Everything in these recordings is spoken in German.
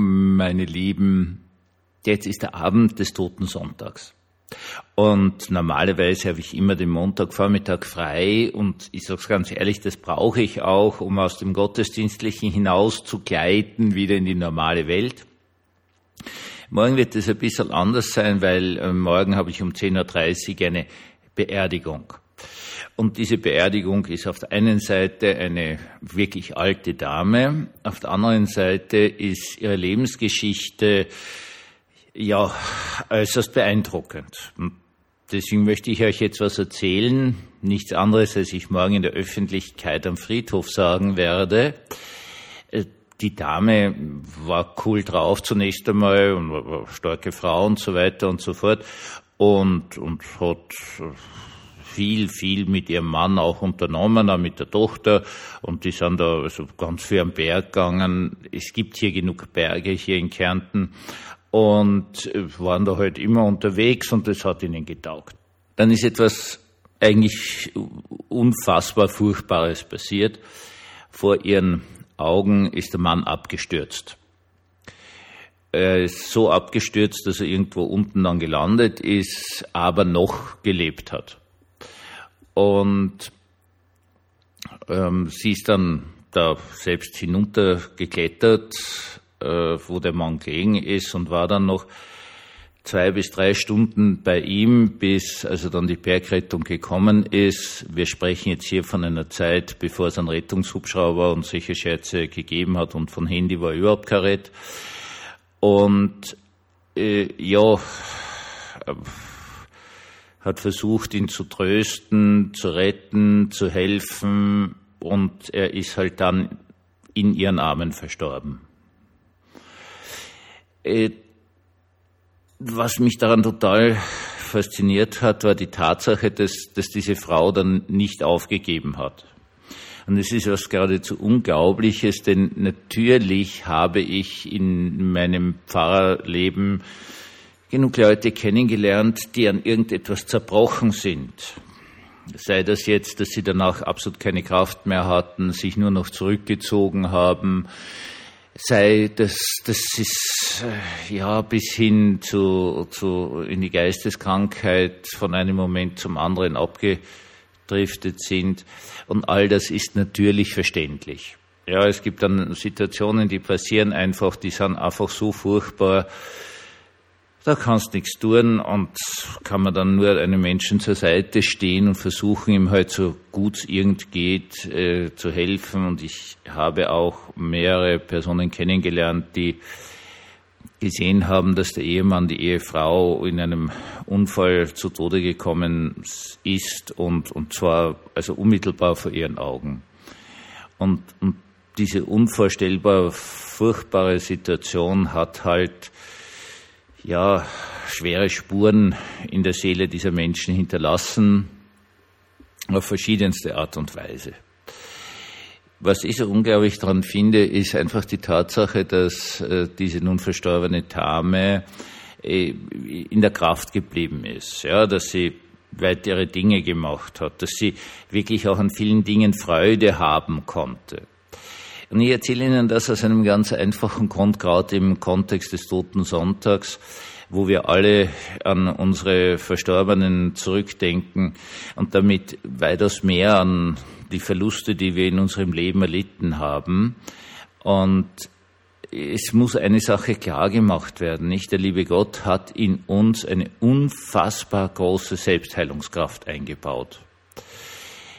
meine Lieben, jetzt ist der Abend des Toten Sonntags. Und normalerweise habe ich immer den Montagvormittag frei und ich sage es ganz ehrlich, das brauche ich auch, um aus dem Gottesdienstlichen hinaus zu gleiten, wieder in die normale Welt. Morgen wird es ein bisschen anders sein, weil äh, morgen habe ich um 10.30 Uhr eine Beerdigung. Und diese Beerdigung ist auf der einen Seite eine wirklich alte Dame, auf der anderen Seite ist ihre Lebensgeschichte ja äußerst beeindruckend. Deswegen möchte ich euch jetzt was erzählen, nichts anderes, als ich morgen in der Öffentlichkeit am Friedhof sagen werde. Äh, die Dame war cool drauf zunächst einmal und war starke Frau und so weiter und so fort und, und hat viel, viel mit ihrem Mann auch unternommen, auch mit der Tochter. Und die sind da also ganz viel am Berg gegangen. Es gibt hier genug Berge hier in Kärnten und waren da halt immer unterwegs und das hat ihnen getaugt. Dann ist etwas eigentlich unfassbar Furchtbares passiert. Vor ihren Augen ist der Mann abgestürzt. Er ist so abgestürzt, dass er irgendwo unten dann gelandet ist, aber noch gelebt hat. Und ähm, sie ist dann da selbst hinuntergeklettert, äh, wo der Mann gelegen ist und war dann noch zwei bis drei Stunden bei ihm, bis also dann die Bergrettung gekommen ist. Wir sprechen jetzt hier von einer Zeit, bevor es einen Rettungshubschrauber und solche Scherze gegeben hat und von Handy war überhaupt kein Rett. Und äh, ja, hat versucht, ihn zu trösten, zu retten, zu helfen und er ist halt dann in ihren Armen verstorben. Äh, was mich daran total fasziniert hat, war die Tatsache, dass, dass diese Frau dann nicht aufgegeben hat. Und es ist was geradezu Unglaubliches, denn natürlich habe ich in meinem Pfarrerleben genug Leute kennengelernt, die an irgendetwas zerbrochen sind. Sei das jetzt, dass sie danach absolut keine Kraft mehr hatten, sich nur noch zurückgezogen haben, sei das, das ist äh, ja bis hin zu, zu in die Geisteskrankheit von einem Moment zum anderen abgedriftet sind. Und all das ist natürlich verständlich. Ja, es gibt dann Situationen, die passieren einfach, die sind einfach so furchtbar, da kannst nichts tun und kann man dann nur einem Menschen zur Seite stehen und versuchen, ihm halt so gut es irgend geht äh, zu helfen. Und ich habe auch mehrere Personen kennengelernt, die gesehen haben, dass der Ehemann, die Ehefrau in einem Unfall zu Tode gekommen ist und, und zwar also unmittelbar vor ihren Augen. Und, und diese unvorstellbar furchtbare Situation hat halt ja, schwere Spuren in der Seele dieser Menschen hinterlassen, auf verschiedenste Art und Weise. Was ich so unglaublich daran finde, ist einfach die Tatsache, dass äh, diese nun verstorbene Dame äh, in der Kraft geblieben ist, ja, dass sie weitere Dinge gemacht hat, dass sie wirklich auch an vielen Dingen Freude haben konnte. Und ich erzähle Ihnen das aus einem ganz einfachen Grund, gerade im Kontext des Toten Sonntags, wo wir alle an unsere Verstorbenen zurückdenken und damit weitaus mehr an die Verluste, die wir in unserem Leben erlitten haben. Und es muss eine Sache klar gemacht werden, nicht? Der liebe Gott hat in uns eine unfassbar große Selbstheilungskraft eingebaut.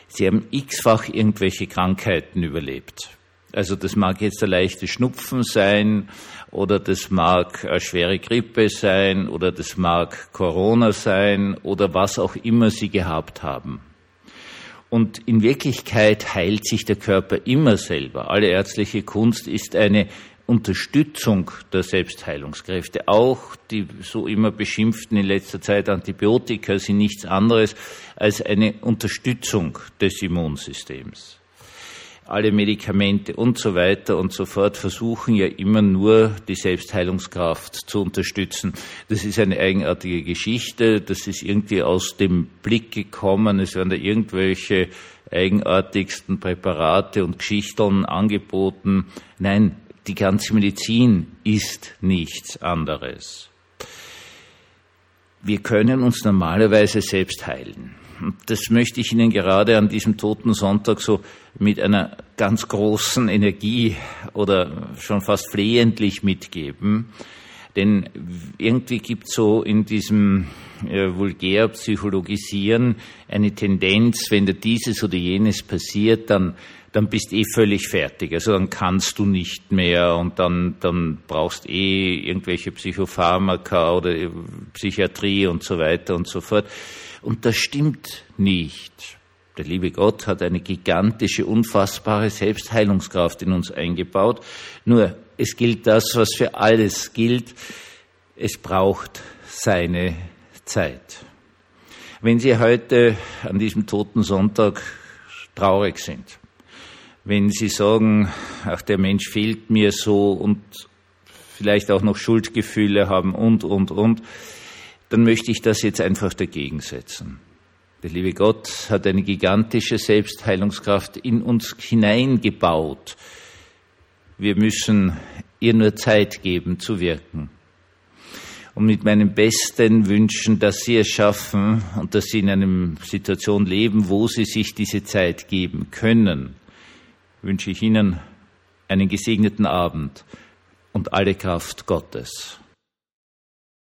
Sie haben x-fach irgendwelche Krankheiten überlebt. Also das mag jetzt ein leichtes Schnupfen sein oder das mag eine schwere Grippe sein oder das mag Corona sein oder was auch immer Sie gehabt haben. Und in Wirklichkeit heilt sich der Körper immer selber. Alle ärztliche Kunst ist eine Unterstützung der Selbstheilungskräfte. Auch die so immer beschimpften in letzter Zeit Antibiotika sind nichts anderes als eine Unterstützung des Immunsystems alle Medikamente und so weiter und so fort versuchen ja immer nur die Selbstheilungskraft zu unterstützen. Das ist eine eigenartige Geschichte, das ist irgendwie aus dem Blick gekommen, es werden da irgendwelche eigenartigsten Präparate und Geschichten angeboten. Nein, die ganze Medizin ist nichts anderes. Wir können uns normalerweise selbst heilen. Das möchte ich Ihnen gerade an diesem Toten Sonntag so mit einer ganz großen Energie oder schon fast flehentlich mitgeben. Denn irgendwie gibt es so in diesem äh, vulgär Psychologisieren eine Tendenz, wenn dir dieses oder jenes passiert, dann, dann bist eh völlig fertig. Also dann kannst du nicht mehr und dann, dann brauchst eh irgendwelche Psychopharmaka oder äh, Psychiatrie und so weiter und so fort. Und das stimmt nicht. Der liebe Gott hat eine gigantische, unfassbare Selbstheilungskraft in uns eingebaut. Nur es gilt das, was für alles gilt. Es braucht seine Zeit. Wenn Sie heute an diesem toten Sonntag traurig sind, wenn Sie sagen, ach, der Mensch fehlt mir so und vielleicht auch noch Schuldgefühle haben und, und, und, dann möchte ich das jetzt einfach dagegen setzen. Der liebe Gott hat eine gigantische Selbstheilungskraft in uns hineingebaut. Wir müssen ihr nur Zeit geben zu wirken. Und mit meinen besten Wünschen, dass Sie es schaffen und dass Sie in einer Situation leben, wo Sie sich diese Zeit geben können, wünsche ich Ihnen einen gesegneten Abend und alle Kraft Gottes.